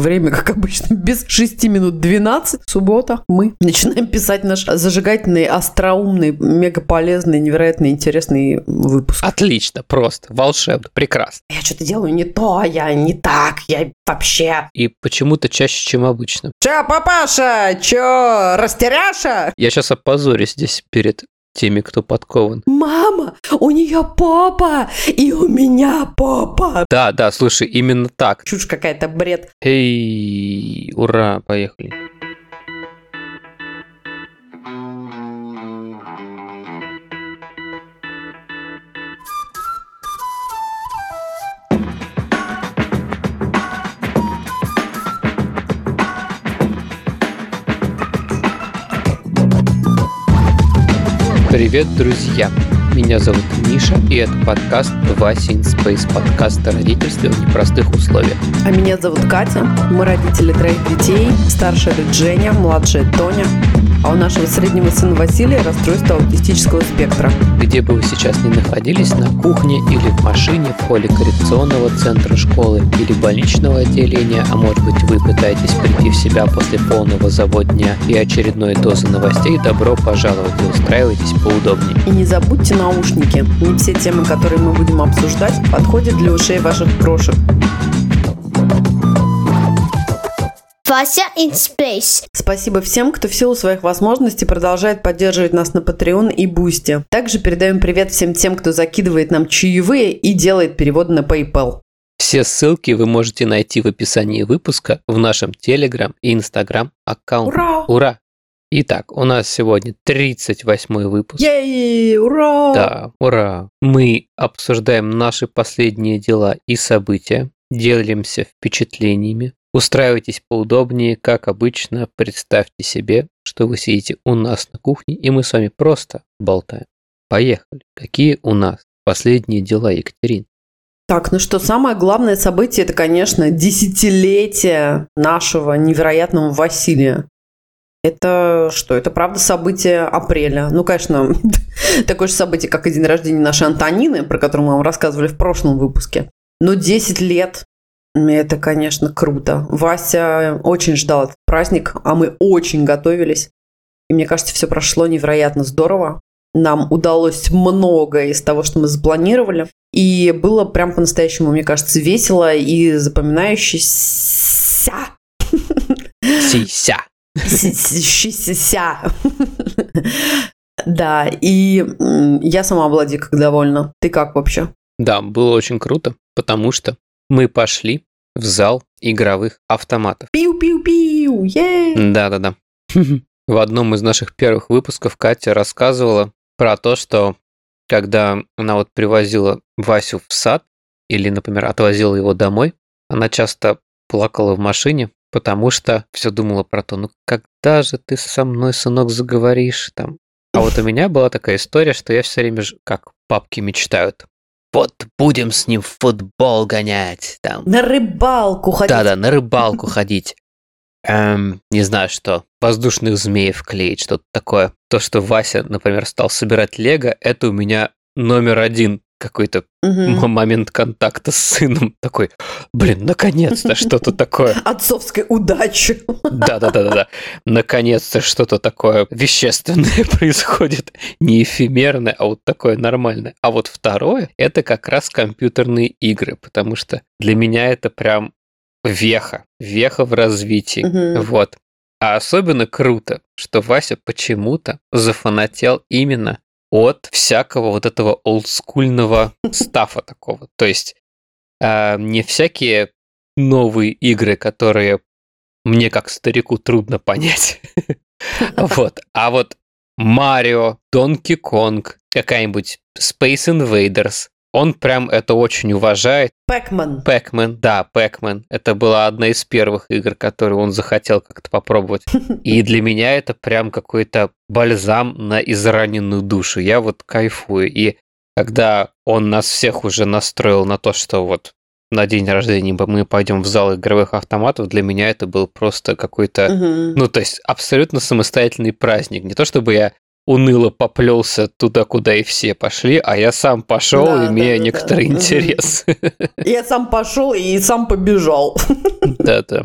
время, как обычно, без 6 минут 12, суббота, мы начинаем писать наш зажигательный, остроумный, мегаполезный, невероятно интересный выпуск. Отлично, просто, волшебно, прекрасно. Я что-то делаю не то, а я не так, я вообще... И почему-то чаще, чем обычно. Чё, папаша, чё, растеряша? Я сейчас опозорюсь здесь перед теми, кто подкован. Мама, у нее попа, и у меня попа. Да, да, слушай, именно так. Чушь какая-то, бред. Эй, ура, поехали. Привет, друзья! Меня зовут Миша, и это подкаст Вася in Space, подкаст о родительстве в непростых условиях. А меня зовут Катя, мы родители троих детей, старшая Женя, младшая Тоня, а у нашего среднего сына Василия расстройство аутистического спектра. Где бы вы сейчас ни находились, на кухне или в машине, в холле коррекционного центра школы или больничного отделения, а может быть вы пытаетесь прийти в себя после полного завод дня и очередной дозы новостей, добро пожаловать и устраивайтесь поудобнее. И не забудьте наушники. Не все темы, которые мы будем обсуждать, подходят для ушей ваших крошек. Вася in Space. Спасибо всем, кто в силу своих возможностей продолжает поддерживать нас на Patreon и Boosty. Также передаем привет всем тем, кто закидывает нам чаевые и делает переводы на PayPal. Все ссылки вы можете найти в описании выпуска в нашем Telegram и Instagram аккаунте. Ура! Ура! Итак, у нас сегодня 38 выпуск. Ей, ура! Да, ура! Мы обсуждаем наши последние дела и события, делимся впечатлениями. Устраивайтесь поудобнее, как обычно, представьте себе, что вы сидите у нас на кухне, и мы с вами просто болтаем. Поехали. Какие у нас последние дела, Екатерин? Так, ну что, самое главное событие, это, конечно, десятилетие нашего невероятного Василия. Это что? Это правда событие апреля. Ну, конечно, такое же событие, как и день рождения нашей Антонины, про которую мы вам рассказывали в прошлом выпуске. Но 10 лет это, конечно, круто. Вася очень ждал этот праздник, а мы очень готовились. И мне кажется, все прошло невероятно здорово. Нам удалось многое из того, что мы запланировали. И было прям по-настоящему, мне кажется, весело и запоминающееся. Сися. Сися. Да, и я сама была дико довольна. Ты как вообще? Да, было очень круто, потому что мы пошли в зал игровых автоматов. Пиу-пиу-пиу! Да-да-да. В одном из наших первых выпусков Катя рассказывала про то, что когда она вот привозила Васю в сад или, например, отвозила его домой, она часто плакала в машине, потому что все думала про то, ну когда же ты со мной, сынок, заговоришь там. А вот у меня была такая история, что я все время, как папки мечтают, вот будем с ним в футбол гонять. Там. На рыбалку ходить. Да-да, на рыбалку ходить. Эм, не знаю что, воздушных змеев клеить, что-то такое. То, что Вася, например, стал собирать лего, это у меня номер один какой-то Мгм. момент контакта с сыном. Такой, блин, наконец-то что-то такое. Отцовской удачи. Да-да-да-да. Наконец-то что-то такое вещественное происходит. Не эфемерное, а вот такое нормальное. А вот второе, это как раз компьютерные игры, потому что для меня это прям веха. Веха в развитии. Мгм. Вот. А особенно круто, что Вася почему-то зафанател именно от всякого вот этого олдскульного стафа такого. То есть а, не всякие новые игры, которые мне как старику трудно понять. Вот. А вот Марио, Донки Конг, какая-нибудь Space Invaders. Он прям это очень уважает. Пэкман. Пэкмен, да, Пэкмен. Это была одна из первых игр, которые он захотел как-то попробовать. И для меня это прям какой-то бальзам на израненную душу. Я вот кайфую. И когда он нас всех уже настроил на то, что вот на день рождения мы пойдем в зал игровых автоматов, для меня это был просто какой-то Мгм. ну, то есть абсолютно самостоятельный праздник. Не то чтобы я уныло поплелся туда, куда и все пошли, а я сам пошел, Да, имея да, да, некоторый да. интерес. Я сам пошел и сам побежал. Да-да.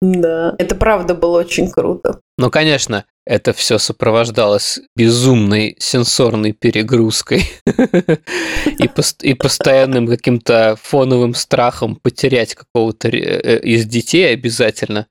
Да. Это правда было очень круто. Ну, конечно, это все сопровождалось безумной сенсорной перегрузкой и, пос- и постоянным каким-то фоновым страхом потерять какого-то э, из детей обязательно.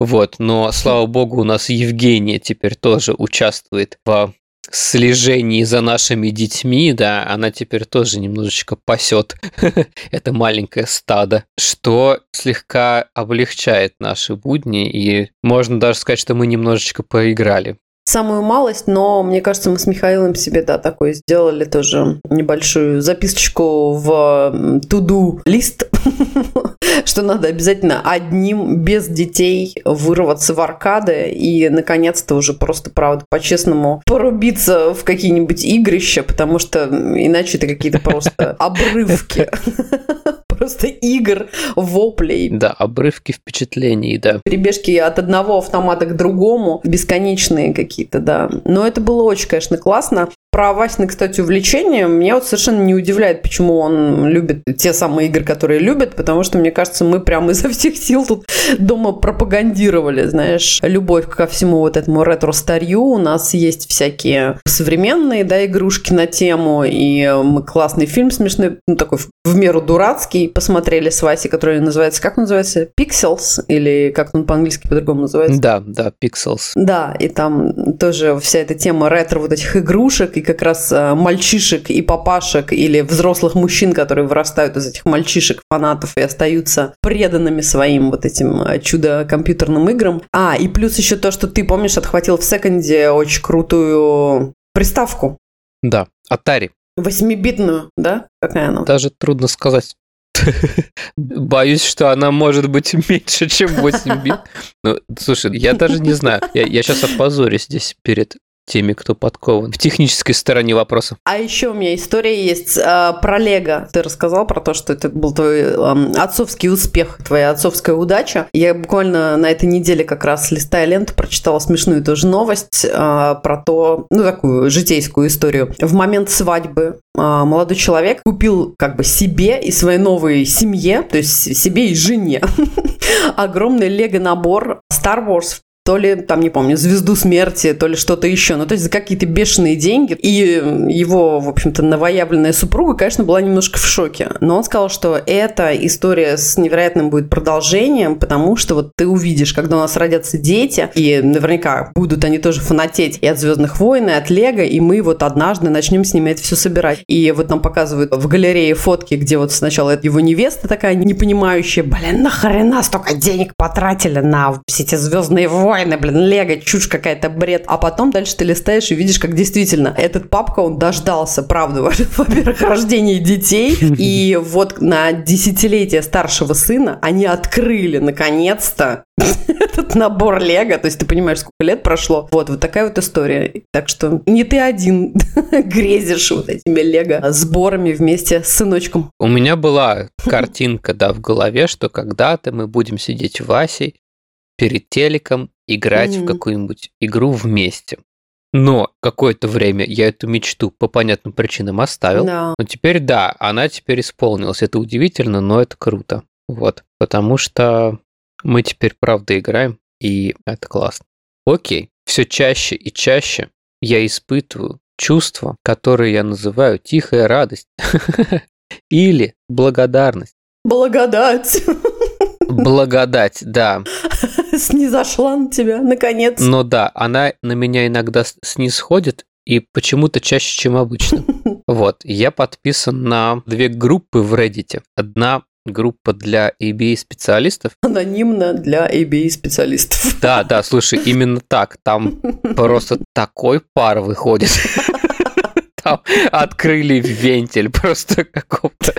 Вот, но слава богу, у нас Евгения теперь тоже участвует в слежении за нашими детьми, да, она теперь тоже немножечко пасет это маленькое стадо, что слегка облегчает наши будни, и можно даже сказать, что мы немножечко поиграли. Самую малость, но мне кажется, мы с Михаилом себе, да, такой сделали тоже небольшую записочку в туду лист, что надо обязательно одним без детей вырваться в аркады и наконец-то уже просто, правда, по-честному порубиться в какие-нибудь игрища, потому что иначе это какие-то просто обрывки. Просто игр, воплей, Да, обрывки впечатлений, да. перебежки от одного автомата к другому, бесконечные какие-то, да. Но это было очень, конечно, классно. Про Васины, кстати, увлечения меня вот совершенно не удивляет, почему он любит те самые игры, которые любит, потому что, мне кажется, мы прямо изо всех сил тут дома пропагандировали, знаешь, любовь ко всему вот этому ретро-старью. У нас есть всякие современные, да, игрушки на тему, и мы классный фильм смешной, ну, такой в меру дурацкий, посмотрели с Васей, который называется, как он называется? Pixels? Или как он по-английски по-другому называется? Да, да, Pixels. Да, и там тоже вся эта тема ретро вот этих игрушек, и как раз э, мальчишек и папашек или взрослых мужчин, которые вырастают из этих мальчишек, фанатов и остаются преданными своим вот этим э, чудо-компьютерным играм. А, и плюс еще то, что ты, помнишь, отхватил в секонде очень крутую приставку. Да, Atari. Восьмибитную, да? Какая она? Даже трудно сказать. Боюсь, что она может быть меньше, чем 8 бит. Ну, слушай, я даже не знаю. Я, я сейчас опозорюсь здесь перед теми, кто подкован в технической стороне вопроса. А еще у меня история есть э, про Лего. Ты рассказал про то, что это был твой эм, отцовский успех, твоя отцовская удача. Я буквально на этой неделе как раз листая ленту прочитала смешную тоже новость э, про то, ну такую житейскую историю. В момент свадьбы э, молодой человек купил как бы себе и своей новой семье, то есть себе и жене, огромный лего-набор Star Wars то ли, там, не помню, звезду смерти, то ли что-то еще. Ну, то есть за какие-то бешеные деньги. И его, в общем-то, новоявленная супруга, конечно, была немножко в шоке. Но он сказал, что эта история с невероятным будет продолжением, потому что вот ты увидишь, когда у нас родятся дети, и наверняка будут они тоже фанатеть и от «Звездных войн», и от «Лего», и мы вот однажды начнем с ними это все собирать. И вот нам показывают в галерее фотки, где вот сначала его невеста такая непонимающая, блин, нахрена столько денег потратили на все эти «Звездные войны», блин, лего, чушь какая-то, бред. А потом дальше ты листаешь и видишь, как действительно этот папка, он дождался, правда, во-первых, рождения детей. И вот на десятилетие старшего сына они открыли, наконец-то, этот набор лего. То есть ты понимаешь, сколько лет прошло. Вот, вот такая вот история. Так что не ты один грезишь вот этими лего сборами вместе с сыночком. У меня была картинка, да, в голове, что когда-то мы будем сидеть Васей перед телеком, играть Мгм. в какую-нибудь игру вместе. Но какое-то время я эту мечту по понятным причинам оставил. Да. Но теперь да, она теперь исполнилась. Это удивительно, но это круто. Вот. Потому что мы теперь правда играем, и это классно. Окей. Все чаще и чаще я испытываю чувство, которое я называю тихая радость. Или благодарность. Благодать Благодать, да. снизошла на тебя, наконец. Но да, она на меня иногда снисходит, и почему-то чаще, чем обычно. Вот, я подписан на две группы в Reddit. Одна группа для ABA-специалистов. Анонимно для ABA-специалистов. Да, да, слушай, именно так. Там просто такой пар выходит. Там открыли вентиль просто какого-то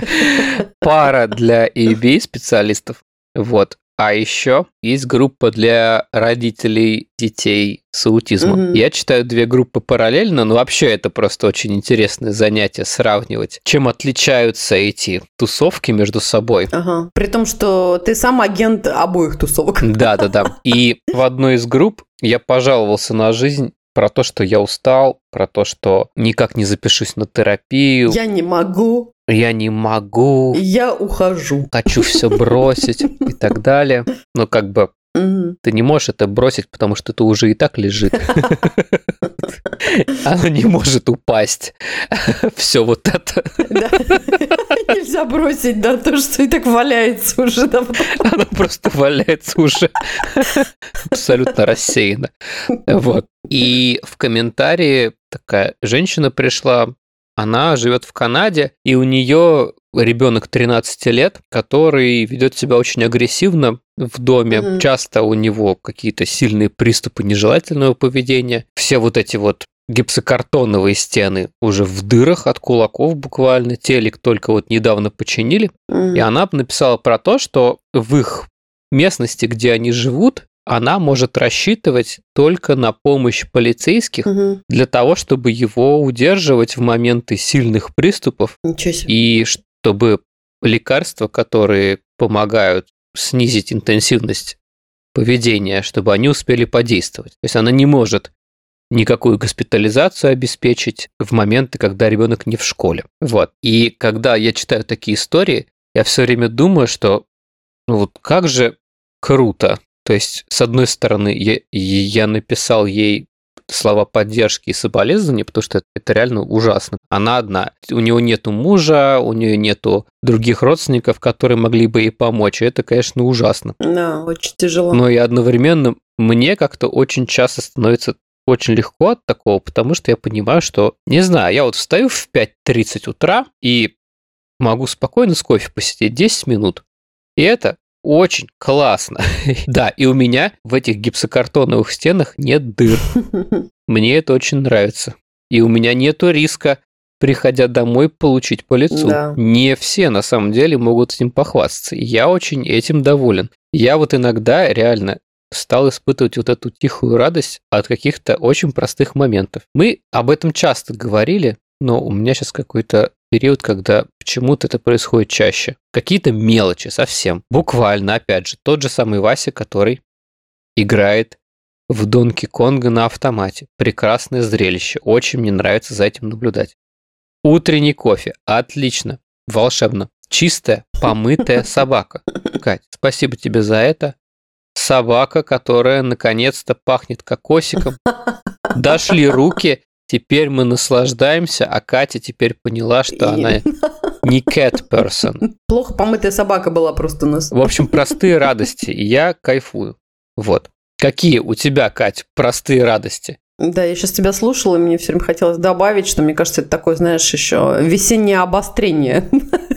пара для ABA-специалистов. Вот. А еще есть группа для родителей детей с аутизмом. Мгм. Я читаю две группы параллельно, но вообще это просто очень интересное занятие сравнивать, чем отличаются эти тусовки между собой. Ага. При том, что ты сам агент обоих тусовок. Да, да, да. И в одной из групп я пожаловался на жизнь про то, что я устал, про то, что никак не запишусь на терапию. Я не могу. Я не могу. Я ухожу. Хочу все бросить и так далее. Но как бы Мгм. ты не можешь это бросить, потому что это уже и так лежит. Оно не может упасть. Все вот это. Нельзя бросить, да, то, что и так валяется уже давно. Оно просто валяется уже абсолютно рассеяно. Вот. И в комментарии такая женщина пришла, она живет в Канаде, и у нее ребенок 13 лет, который ведет себя очень агрессивно в доме. Мгм. Часто у него какие-то сильные приступы нежелательного поведения. Все вот эти вот гипсокартоновые стены уже в дырах от кулаков буквально. Телек только вот недавно починили. Мгм. И она написала про то, что в их местности, где они живут, она может рассчитывать только на помощь полицейских Мгм. для того, чтобы его удерживать в моменты сильных приступов и чтобы лекарства, которые помогают снизить интенсивность поведения, чтобы они успели подействовать. То есть она не может никакую госпитализацию обеспечить в моменты, когда ребенок не в школе. Вот. И когда я читаю такие истории, я все время думаю, что ну вот как же круто. То есть, с одной стороны, я, я написал ей слова поддержки и соболезнования, потому что это реально ужасно. Она одна. У него нету мужа, у нее нету других родственников, которые могли бы ей помочь. И это, конечно, ужасно. Да, очень тяжело. Но и одновременно мне как-то очень часто становится очень легко от такого, потому что я понимаю, что, не знаю, я вот встаю в 5.30 утра и могу спокойно с кофе посидеть 10 минут. И это очень классно. Да, и у меня в этих гипсокартоновых стенах нет дыр. Мне это очень нравится. И у меня нету риска, приходя домой, получить по лицу. Да. Не все на самом деле могут этим похвастаться. Я очень этим доволен. Я вот иногда реально стал испытывать вот эту тихую радость от каких-то очень простых моментов. Мы об этом часто говорили, но у меня сейчас какой-то период, когда почему-то это происходит чаще. Какие-то мелочи совсем. Буквально, опять же, тот же самый Вася, который играет в Донки Конга на автомате. Прекрасное зрелище. Очень мне нравится за этим наблюдать. Утренний кофе. Отлично. Волшебно. Чистая, помытая собака. Кать, спасибо тебе за это. Собака, которая наконец-то пахнет кокосиком. Дошли руки, теперь мы наслаждаемся, а Катя теперь поняла, что И- она не cat person. Плохо помытая собака была просто у нас. В общем, простые радости, и я кайфую. Вот. Какие у тебя, Кать, простые радости? Да, я сейчас тебя слушала, и мне все время хотелось добавить, что мне кажется, это такое, знаешь, еще весеннее обострение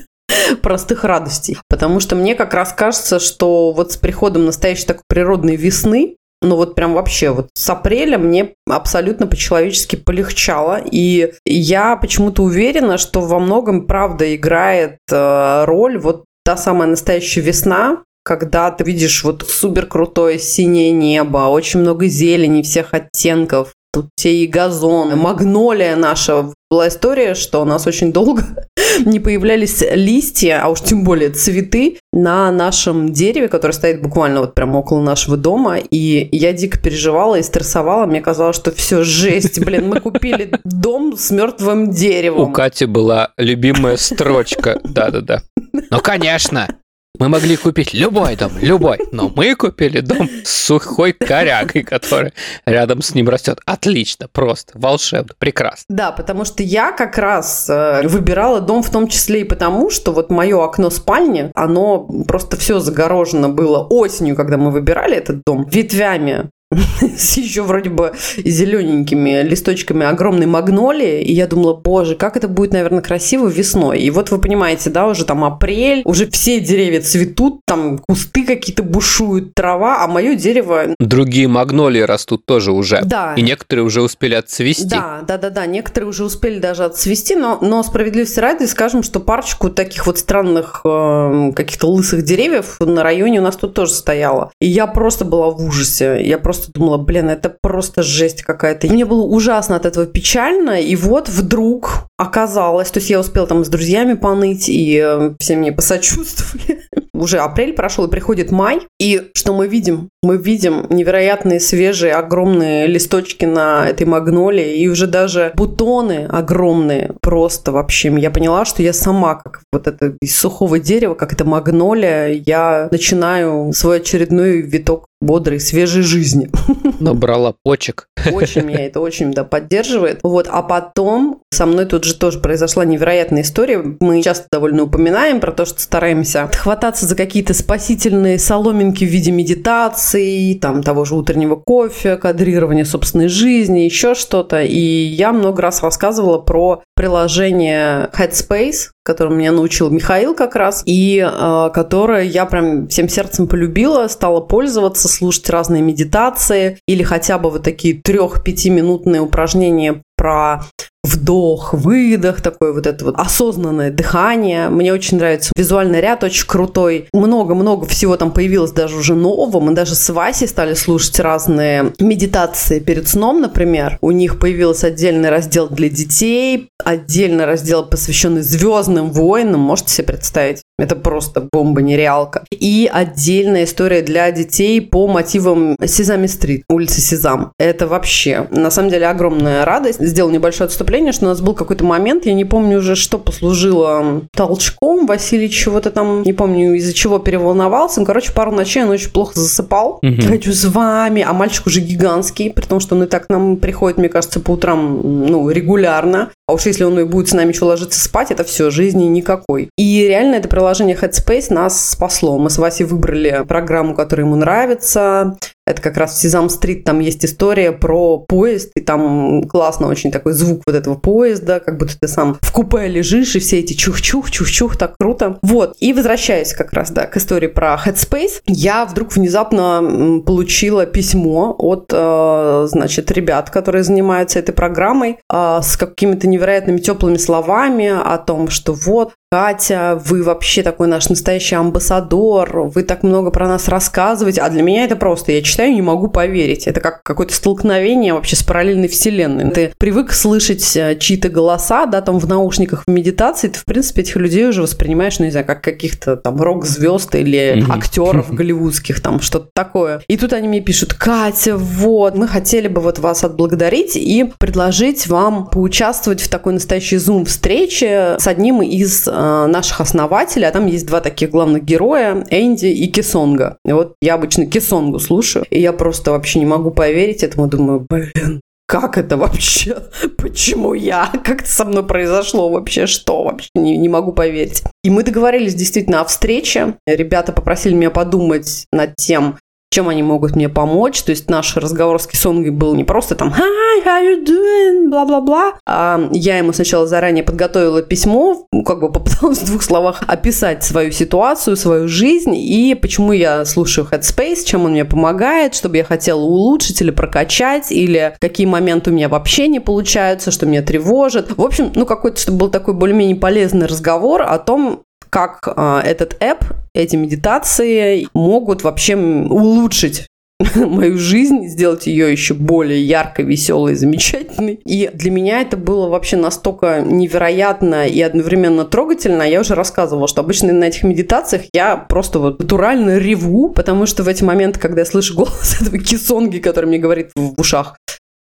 простых радостей. Потому что мне как раз кажется, что вот с приходом настоящей такой природной весны, ну вот прям вообще вот с апреля мне абсолютно по-человечески полегчало. И я почему-то уверена, что во многом правда играет э, роль вот та самая настоящая весна, когда ты видишь вот супер крутое синее небо, очень много зелени всех оттенков, тут все и газоны, магнолия наша. Была история, что у нас очень долго не появлялись листья, а уж тем более цветы на нашем дереве, которое стоит буквально вот прямо около нашего дома. И я дико переживала и стрессовала. Мне казалось, что все жесть, блин, мы купили дом с мертвым У деревом. Кати была любимая строчка. Да-да-да. Ну, конечно, мы могли купить любой дом, любой, но мы купили дом с сухой корягой, которая рядом с ним растет. Отлично, просто, волшебно, прекрасно. Да, потому что я как раз э, выбирала дом в том числе и потому, что вот мое окно спальни, оно просто все загорожено было осенью, когда мы выбирали этот дом, ветвями с еще вроде бы зелененькими листочками огромной магнолии. И я думала, боже, как это будет, наверное, красиво весной. И вот вы понимаете, да, уже там апрель, уже все деревья цветут, там кусты какие-то бушуют, трава, а мое дерево... Другие магнолии растут тоже уже. Да, И некоторые уже успели отцвести. Да, да, да, да. Некоторые уже успели даже отцвести, но, но справедливости ради скажем, что парочку таких вот странных э, каких-то лысых деревьев на районе у нас тут тоже стояло. И я просто была в ужасе. Я просто думала, блин, это просто жесть какая-то. Мне было ужасно от этого печально. И вот вдруг оказалось, то есть я успела там с друзьями поныть, и э, все мне посочувствовали. уже апрель прошел, и приходит май, и что мы видим? Мы видим невероятные свежие огромные листочки на этой магнолии, и уже даже бутоны огромные, просто вообще. Я поняла, что я сама, как вот это из сухого дерева, как это магнолия, я начинаю свой очередной виток бодрой, свежей жизни. Набрала почек. Очень меня это очень да, поддерживает. Вот, а потом со мной тут же тоже произошла невероятная история. Мы часто довольно упоминаем про то, что стараемся хвататься за какие-то спасительные соломинки в виде медитации, там того же утреннего кофе, кадрирования собственной жизни, еще что-то. И я много раз рассказывала про приложение Headspace, которым меня научил Михаил как раз, и э, которое я прям всем сердцем полюбила, стала пользоваться, слушать разные медитации или хотя бы вот такие трех-пятиминутные упражнения про вдох, выдох, такое вот это вот осознанное дыхание. Мне очень нравится визуальный ряд, очень крутой. Много-много всего там появилось даже уже нового. Мы даже с Васей стали слушать разные медитации перед сном, например. У них появился отдельный раздел для детей, отдельный раздел, посвященный звездным войнам. Можете себе представить? Это просто бомба нереалка. И отдельная история для детей по мотивам Сезами Стрит, улицы Сезам. Это вообще, на самом деле, огромная радость. Сделал небольшое отступление, что у нас был какой-то момент, я не помню уже, что послужило толчком. Василий чего-то там, не помню, из-за чего переволновался. Ну, короче, пару ночей он очень плохо засыпал. Угу. Хочу с вами. А мальчик уже гигантский, при том, что он и так к нам приходит, мне кажется, по утрам, ну, регулярно. А уж если он и будет с нами еще ложиться спать, это все, жизни никакой. И реально это приложение Headspace нас спасло. Мы с Васей выбрали программу, которая ему нравится. Это как раз в Сезам-стрит, там есть история про поезд, и там классно очень такой звук вот этого поезда, как будто ты сам в купе лежишь, и все эти чух-чух, чух-чух, так круто. Вот, и возвращаясь как раз, да, к истории про Headspace, я вдруг внезапно получила письмо от, э, значит, ребят, которые занимаются этой программой, э, с какими-то невероятными теплыми словами о том, что вот, Катя, вы вообще такой наш настоящий амбассадор, вы так много про нас рассказываете, а для меня это просто, я читаю не могу поверить. Это как какое-то столкновение вообще с параллельной вселенной. Ты привык слышать э, чьи-то голоса, да, там в наушниках в медитации, ты, в принципе, этих людей уже воспринимаешь, ну, не знаю, как каких-то там рок-звезд или mm-hmm. актеров голливудских, там что-то такое. И тут они мне пишут, Катя, вот, мы хотели бы вот вас отблагодарить и предложить вам поучаствовать в такой настоящей зум-встрече с одним из Э, наших основателей, а там есть два таких главных героя, Энди и Кисонга. И вот я обычно Кисонгу слушаю, и я просто вообще не могу поверить этому, думаю, блин, как это вообще? Почему я? Как это со мной произошло вообще? Что вообще? Не, не могу поверить. И мы договорились действительно о встрече. Ребята попросили меня подумать над тем, чем они могут мне помочь. То есть наш разговор с Кисонгой был не просто там «Hi, how you doing?» бла-бла-бла. А я ему сначала заранее подготовила письмо, ну, как бы попыталась в двух словах описать свою ситуацию, свою жизнь и почему я слушаю Headspace, чем он мне помогает, чтобы я хотела улучшить или прокачать, или какие моменты у меня вообще не получаются, что меня тревожит. В общем, ну какой-то, чтобы был такой более-менее полезный разговор о том, как э, этот app, эти медитации могут вообще улучшить мою жизнь, сделать ее еще более яркой, веселой, замечательной. И для меня это было вообще настолько невероятно и одновременно трогательно. Я уже рассказывала, что обычно на этих медитациях я просто вот натурально реву, потому что в эти моменты, когда я слышу голос этого кисонги, который мне говорит в ушах,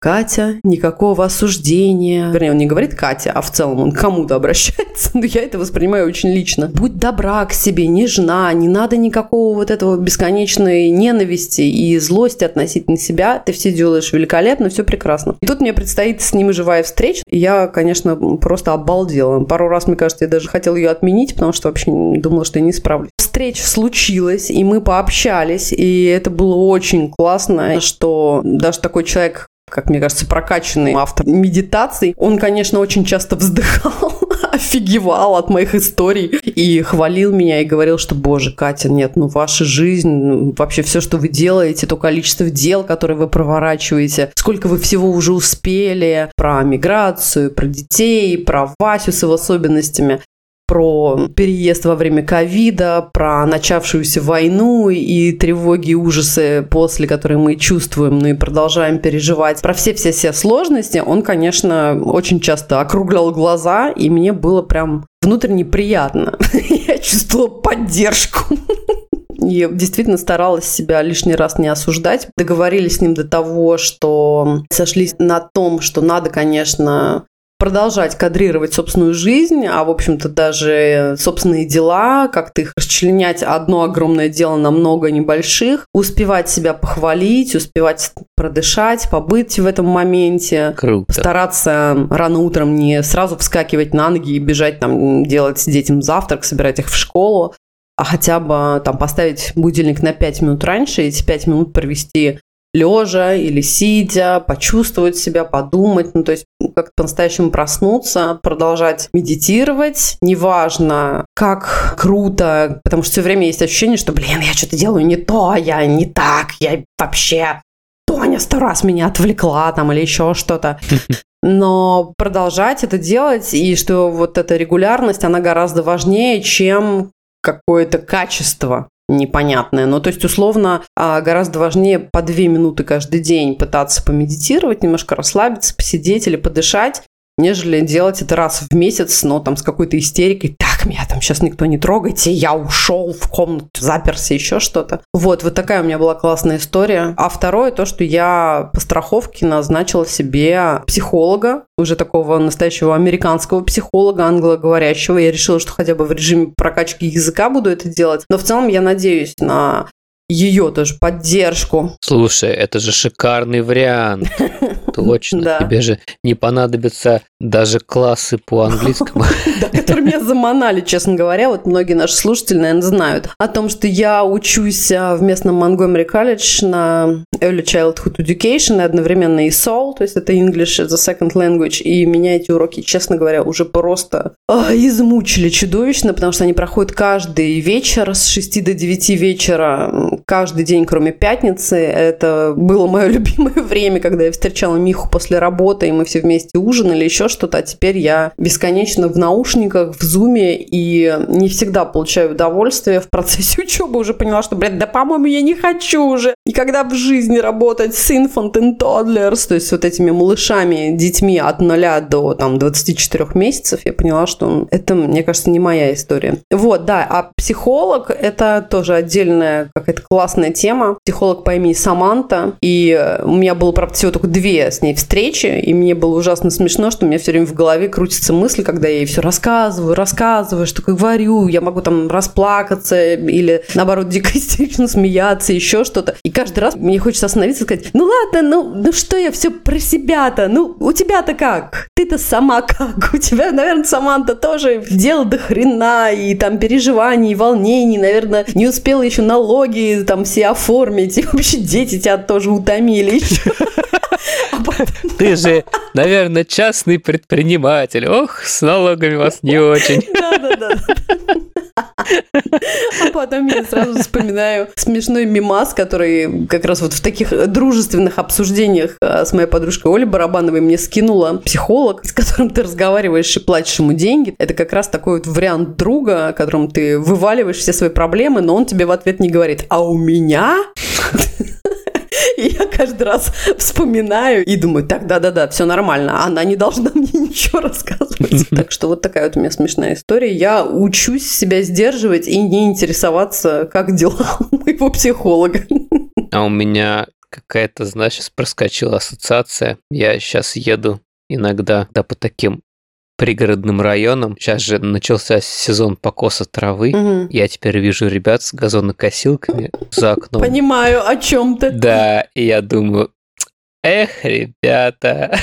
Катя, никакого осуждения. Вернее, он не говорит Катя, а в целом он кому-то обращается. Но я это воспринимаю очень лично. Будь добра к себе, нежна, не надо никакого вот этого бесконечной ненависти и злости относительно себя. Ты все делаешь великолепно, все прекрасно. И тут мне предстоит с ним живая встреча. И я, конечно, просто обалдела. Пару раз, мне кажется, я даже хотела ее отменить, потому что вообще думала, что я не справлюсь. Встреча случилась, и мы пообщались, и это было очень классно, что даже такой человек, как мне кажется, прокачанный автор медитаций. Он, конечно, очень часто вздыхал, офигевал от моих историй и хвалил меня и говорил, что, боже, Катя, нет, ну ваша жизнь, ну, вообще все, что вы делаете, то количество дел, которые вы проворачиваете, сколько вы всего уже успели про миграцию, про детей, про Васю с его особенностями. Про переезд во время ковида, про начавшуюся войну и тревоги и ужасы после, которые мы чувствуем, ну и продолжаем переживать. Про все-все-все сложности он, конечно, очень часто округлял глаза, и мне было прям внутренне приятно. Я чувствовала поддержку. И действительно старалась себя лишний раз не осуждать. Договорились с ним до того, что сошлись на том, что надо, конечно, продолжать кадрировать собственную жизнь, а, в общем-то, даже собственные дела, как-то их расчленять одно огромное дело на много небольших, успевать себя похвалить, успевать продышать, побыть в этом моменте. Круто. Постараться рано утром не сразу вскакивать на ноги и бежать там делать детям завтрак, собирать их в школу, а хотя бы там поставить будильник на 5 минут раньше, эти 5 минут провести лежа или сидя, почувствовать себя, подумать, ну то есть как по-настоящему проснуться, продолжать медитировать, неважно, как круто, потому что все время есть ощущение, что, блин, я что-то делаю не то, я не так, я вообще Тоня сто раз меня отвлекла там или еще что-то. Но продолжать это делать, и что вот эта регулярность, она гораздо важнее, чем какое-то качество непонятное. Ну, то есть, условно, а, гораздо важнее по две минуты каждый день пытаться помедитировать, немножко расслабиться, посидеть или подышать, нежели делать это раз в месяц, но там с какой-то истерикой. Так, меня там сейчас никто не трогайте, я ушел в комнату, заперся, еще что-то. Вот, вот такая у меня была классная история. А второе, то, что я по страховке назначила себе психолога, уже такого настоящего американского психолога, англоговорящего. Я решила, что хотя бы в режиме прокачки языка буду это делать. Но в целом я надеюсь на ее тоже поддержку. Слушай, это же шикарный вариант. Точно. Да. Тебе же не понадобятся даже классы по английскому. Да, которые меня заманали, честно говоря. Вот многие наши слушатели, наверное, знают о том, что я учусь а, в местном Montgomery College на Early Childhood Education и одновременно и SOL, то есть это English as a Second Language. И меня эти уроки, честно говоря, уже просто а, измучили чудовищно, потому что они проходят каждый вечер с 6 до 9 вечера, каждый день, кроме пятницы. Это было мое любимое время, когда я встречала Миху после работы, и мы все вместе ужинали, еще что-то. А теперь я бесконечно в наушниках, в зуме, и не всегда получаю удовольствие в процессе учебы. Уже поняла, что, блядь, да, по-моему, я не хочу уже никогда в жизни работать с infant and toddlers, то есть вот этими малышами, детьми от 0 до там 24 месяцев. Я поняла, что это, мне кажется, не моя история. Вот, да, а психолог – это тоже отдельная какая-то классная тема. Психолог по имени Саманта. И у меня было, правда, всего только две с ней встречи. И мне было ужасно смешно, что у меня все время в голове крутится мысль, когда я ей все рассказываю, рассказываю, что говорю. Я могу там расплакаться или, наоборот, дико истерично смеяться, еще что-то. И каждый раз мне хочется остановиться и сказать, ну ладно, ну, ну что я все про себя-то? Ну, у тебя-то как? Ты-то сама как? У тебя, наверное, Саманта тоже дел до хрена, и там переживаний, и волнений, наверное, не успела еще налоги там все оформить, и вообще дети тебя тоже утомили еще. Ты же, наверное, частный предприниматель. Ох, с налогами вас не очень. Да-да-да. А потом я сразу вспоминаю смешной мимас, который как раз вот в таких дружественных обсуждениях а, с моей подружкой Олей Барабановой мне скинула психолог, с которым ты разговариваешь и платишь ему деньги. Это как раз такой вот вариант друга, которому ты вываливаешь все свои проблемы, но он тебе в ответ не говорит, а у меня и я каждый раз вспоминаю и думаю, так, да-да-да, все нормально. Она не должна мне ничего рассказывать. Так что вот такая вот у меня смешная история. Я учусь себя сдерживать и не интересоваться, как дела у моего психолога. А у меня какая-то, значит, проскочила ассоциация. Я сейчас еду иногда да, по таким пригородным районам. Сейчас же начался сезон покоса травы. Мгм. Я теперь вижу ребят с газонокосилками за окном. Понимаю, о чем ты. Да, и я думаю, эх, ребята,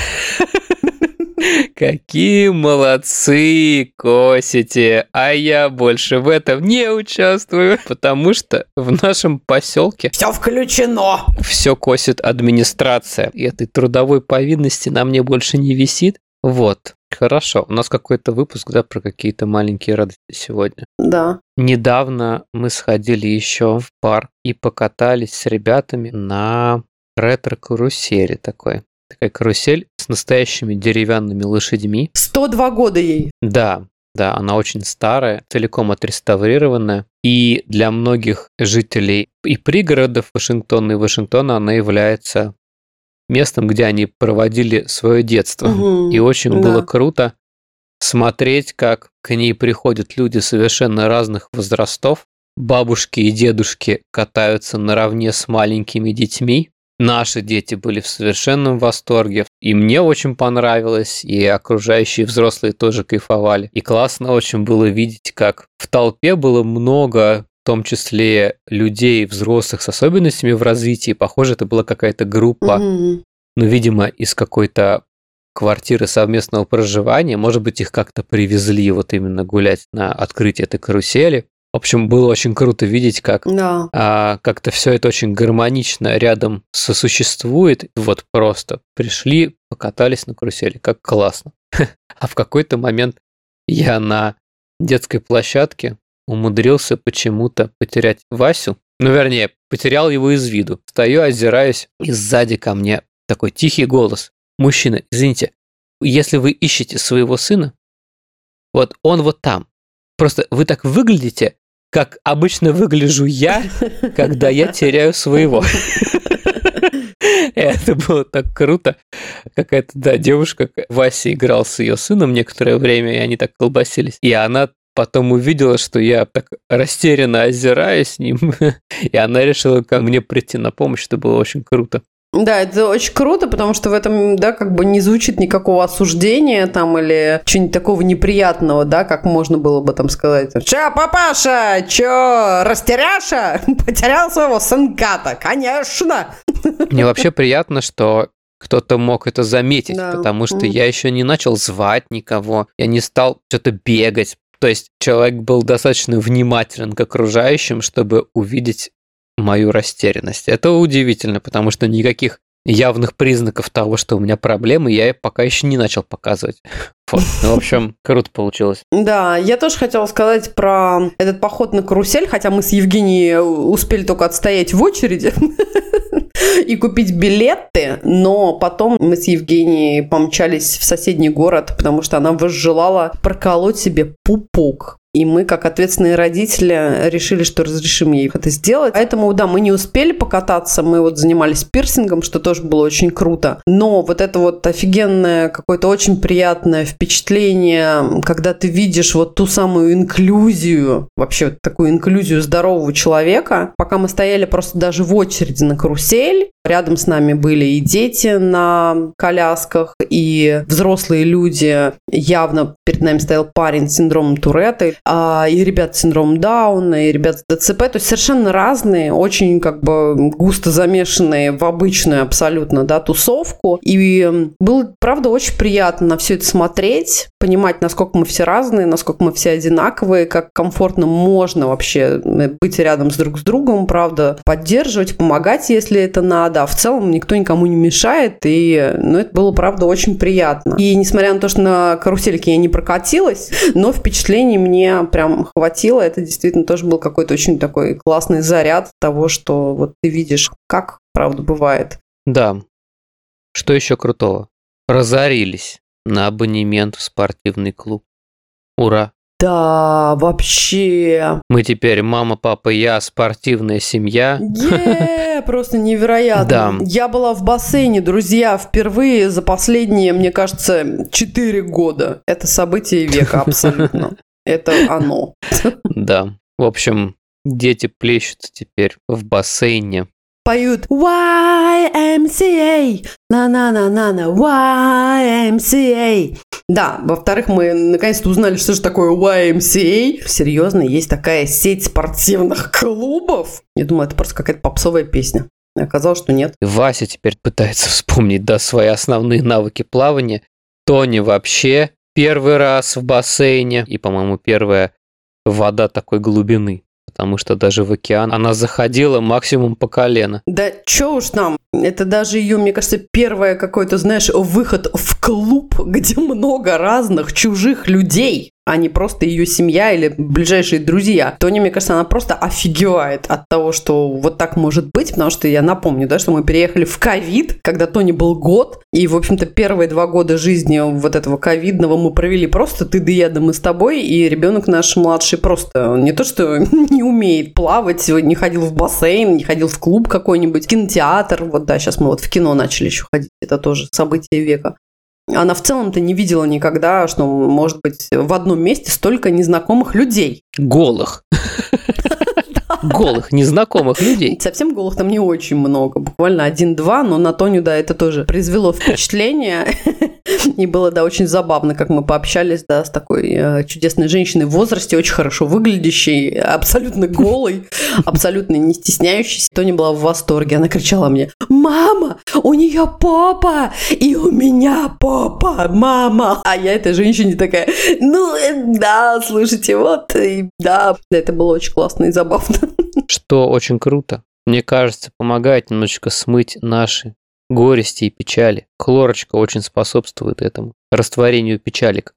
какие молодцы косите, а я больше в этом не участвую, потому что в нашем поселке Все включено. все косит администрация, и этой трудовой повинности на мне больше не висит. Вот, хорошо, у нас какой-то выпуск, да, про какие-то маленькие радости сегодня. Да. Недавно мы сходили еще в парк и покатались с ребятами на ретро-карусели такой. Такая карусель с настоящими деревянными лошадьми. 102 года ей. Да, Да, она очень старая, целиком отреставрированная. И для многих жителей и пригородов Вашингтона и Вашингтона она является местом, где они проводили свое детство. Мгм, И очень да. было круто смотреть, как к ней приходят люди совершенно разных возрастов. Бабушки и дедушки катаются наравне с маленькими детьми. Наши дети были в совершенном восторге. И мне очень понравилось, и окружающие взрослые тоже кайфовали. И классно очень было видеть, как в толпе было много том числе людей взрослых с особенностями в развитии. Похоже, это была какая-то группа Мгм. ну, видимо, из какой-то квартиры совместного проживания, может быть, их как-то привезли вот именно гулять на открытие этой карусели. В общем, было очень круто видеть, как Да. а, как-то все это очень гармонично рядом сосуществует. Вот просто пришли, покатались на карусели, как классно. А в какой-то момент я на детской площадке умудрился почему-то потерять Васю. Ну, вернее, потерял его из виду. Стою, озираюсь, и сзади ко мне такой тихий голос. Мужчина, извините, если вы ищете своего сына, вот он вот там. Просто вы так выглядите, как обычно выгляжу я, когда я теряю своего. Это было так круто. Какая-то, да, девушка, Вася играл с ее сыном некоторое время, и они так колбасились. И она потом увидела, что я так растерянно озираюсь с ним, и она решила ко мне прийти на помощь, это было очень круто. Да, это очень круто, потому что в этом, да, как бы не звучит никакого осуждения там или чего-нибудь такого неприятного, да, как можно было бы там сказать. Че, папаша, че, растеряша? Потерял своего сынка-то, конечно. Мне вообще приятно, что кто-то мог это заметить, Да. потому что Мгм. я еще не начал звать никого, я не стал что-то бегать. То есть человек был достаточно внимателен к окружающим, чтобы увидеть мою растерянность. Это удивительно, потому что никаких явных признаков того, что у меня проблемы, я пока еще не начал показывать. Вот. Ну, в общем, круто получилось. Да, я тоже хотела сказать про этот поход на карусель, хотя мы с Евгенией успели только отстоять в очереди и купить билеты, но потом мы с Евгенией помчались в соседний город, потому что она возжелала проколоть себе пупок. И мы, как ответственные родители, решили, что разрешим ей это сделать. Поэтому, да, мы не успели покататься, мы вот занимались пирсингом, что тоже было очень круто. Но вот это вот офигенное, какое-то очень приятное впечатление, когда ты видишь вот ту самую инклюзию, вообще вот такую инклюзию здорового человека. Пока мы стояли просто даже в очереди на карусель, рядом с нами были и дети на колясках, и взрослые люди. Явно перед нами стоял парень с синдромом Туретта, и ребят с синдромом Дауна, и ребят с ДЦП. То есть совершенно разные, очень как бы густо замешанные в обычную абсолютно да, тусовку. И было, правда, очень приятно на все это смотреть, понимать, насколько мы все разные, насколько мы все одинаковые, как комфортно можно вообще э, быть рядом с друг с другом, правда, поддерживать, помогать, если это надо. А в целом никто никому не мешает, и ну, это было, правда, очень приятно. И несмотря на то, что на карусельке я не прокатилась, но впечатлений мне прям хватило. Это действительно тоже был какой-то очень такой классный заряд того, что вот ты видишь, как правда бывает. Да. Что еще крутого? Разорились на абонемент в спортивный клуб. Ура! Да, вообще. Мы теперь мама, папа, я, спортивная семья. Е, просто невероятно. Да. Я была в бассейне, друзья, впервые за последние, мне кажется, 4 года. Это событие века абсолютно. Это оно. Да. В общем, дети плещутся теперь в бассейне. Поют YMCA, на-на-на-на-на, YMCA. Да, во-вторых, мы наконец-то узнали, что же такое YMCA. Серьезно, есть такая сеть спортивных клубов. Я думаю, это просто какая-то попсовая песня. Оказалось, что нет. Вася теперь пытается вспомнить, да, свои основные навыки плавания. Тони вообще первый раз в бассейне. И, по-моему, первая вода такой глубины. Потому что даже в океан она заходила максимум по колено. Да чё уж там, это даже ее, мне кажется, первое какой-то, знаешь, выход в клуб, где много разных чужих людей, а не просто ее семья или ближайшие друзья. Тони, мне кажется, она просто офигевает от того, что вот так может быть, потому что я напомню, да, что мы переехали в ковид, когда Тони был год, и, в общем-то, первые два года жизни вот этого ковидного мы провели просто ты да я, да мы с тобой, и ребенок наш младший просто не то, что не умеет плавать, не ходил в бассейн, не ходил в клуб какой-нибудь, кинотеатр, вот да, сейчас мы вот в кино начали еще ходить, это тоже событие века она в целом-то не видела никогда, что может быть в одном месте столько незнакомых людей. Голых. Голых, незнакомых людей. Совсем голых там не очень много, буквально один-два, но на Тоню, да, это тоже произвело впечатление. И было, да, очень забавно, как мы пообщались, да, с такой э, чудесной женщиной в возрасте, очень хорошо выглядящей, абсолютно голой, абсолютно не стесняющейся. Тони была в восторге. Она кричала мне, «Мама, у нее попа, и у меня попа, мама!» А я этой женщине такая, «Ну, да, слушайте, вот, и, да». Это было очень классно и забавно. Что очень круто. Мне кажется, помогает немножечко смыть наши горести и печали. Хлорочка очень способствует этому растворению печалик.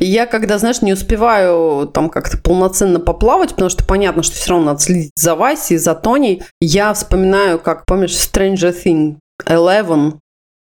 Я, когда, знаешь, не успеваю там как-то полноценно поплавать, потому что понятно, что все равно надо следить за Васей, за Тоней, я вспоминаю, как, помнишь, Stranger Thing Eleven,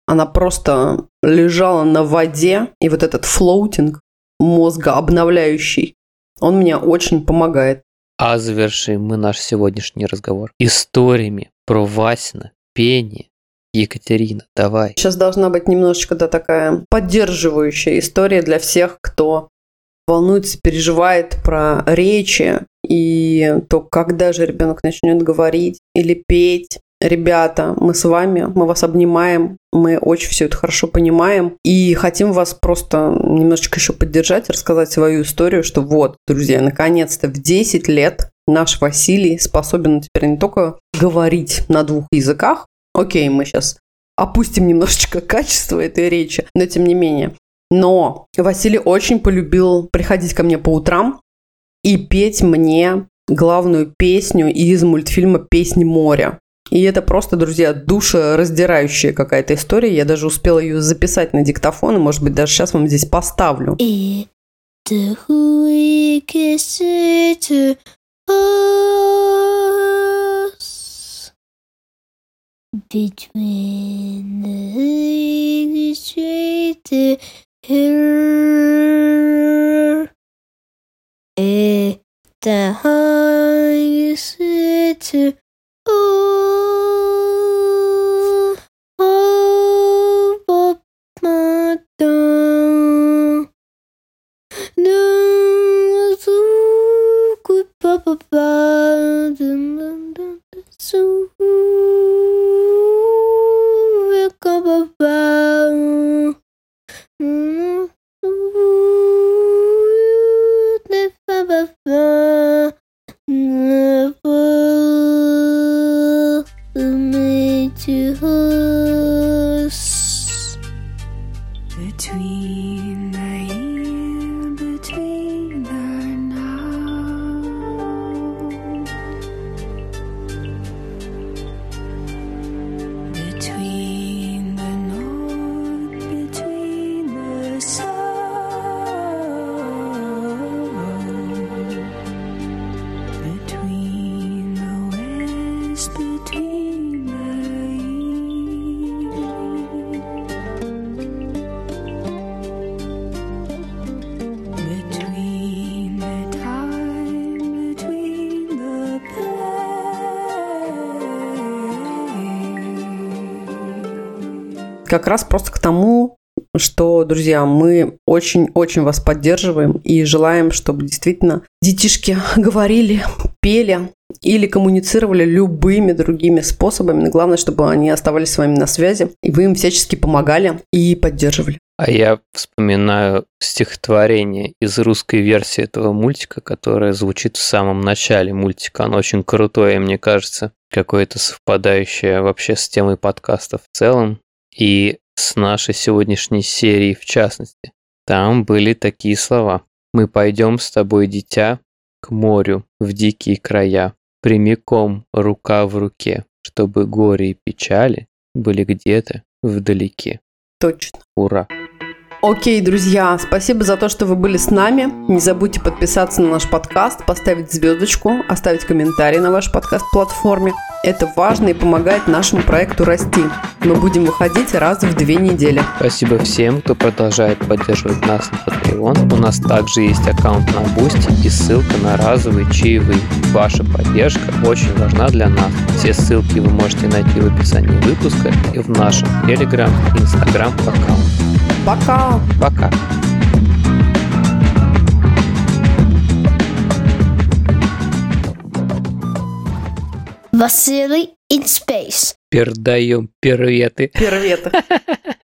она просто лежала на воде, и вот этот floating мозга обновляющий, он мне очень помогает. А завершим мы наш сегодняшний разговор историями про Васино пение. Екатерина, давай. Сейчас должна быть немножечко да, такая поддерживающая история для всех, кто волнуется, переживает про речи и то, когда же ребенок начнет говорить или петь. Ребята, мы с вами, мы вас обнимаем, мы очень все это хорошо понимаем и хотим вас просто немножечко еще поддержать, рассказать свою историю, что вот, друзья, наконец-то в 10 лет наш Василий способен теперь не только говорить на двух языках, окей, мы сейчас опустим немножечко качество этой речи, но тем не менее. Но Василий очень полюбил приходить ко мне по утрам и петь мне главную песню из мультфильма «Песни моря». И это просто, друзья, душераздирающая какая-то история. Я даже успела ее записать на диктофон, и, может быть, даже сейчас вам здесь поставлю. The street here high Как раз просто к тому, что, друзья, мы очень-очень вас поддерживаем и желаем, чтобы действительно детишки говорили, пели или коммуницировали любыми другими способами. Но главное, чтобы они оставались с вами на связи, и вы им всячески помогали и поддерживали. А я вспоминаю стихотворение из русской версии этого мультика, которое звучит в самом начале мультика. Оно очень крутое, мне кажется, какое-то совпадающее вообще с темой подкаста в целом и с нашей сегодняшней серией в частности. Там были такие слова. «Мы пойдем с тобой, дитя, к морю, в дикие края, прямиком, рука в руке, чтобы горе и печали были где-то вдалеке». Точно. Ура. Окей, друзья, спасибо за то, что вы были с нами. Не забудьте подписаться на наш подкаст, поставить звездочку, оставить комментарий на вашей подкаст-платформе. Это важно и помогает нашему проекту расти. Мы будем выходить раз в две недели. Спасибо всем, кто продолжает поддерживать нас на Patreon. У нас также есть аккаунт на Boosty и ссылка на разовые чаевые. Ваша поддержка очень важна для нас. Все ссылки вы можете найти в описании выпуска и в нашем Telegram и Instagram аккаунте. Пока! Пока! Vasily in space. Передаем приветы. Первета.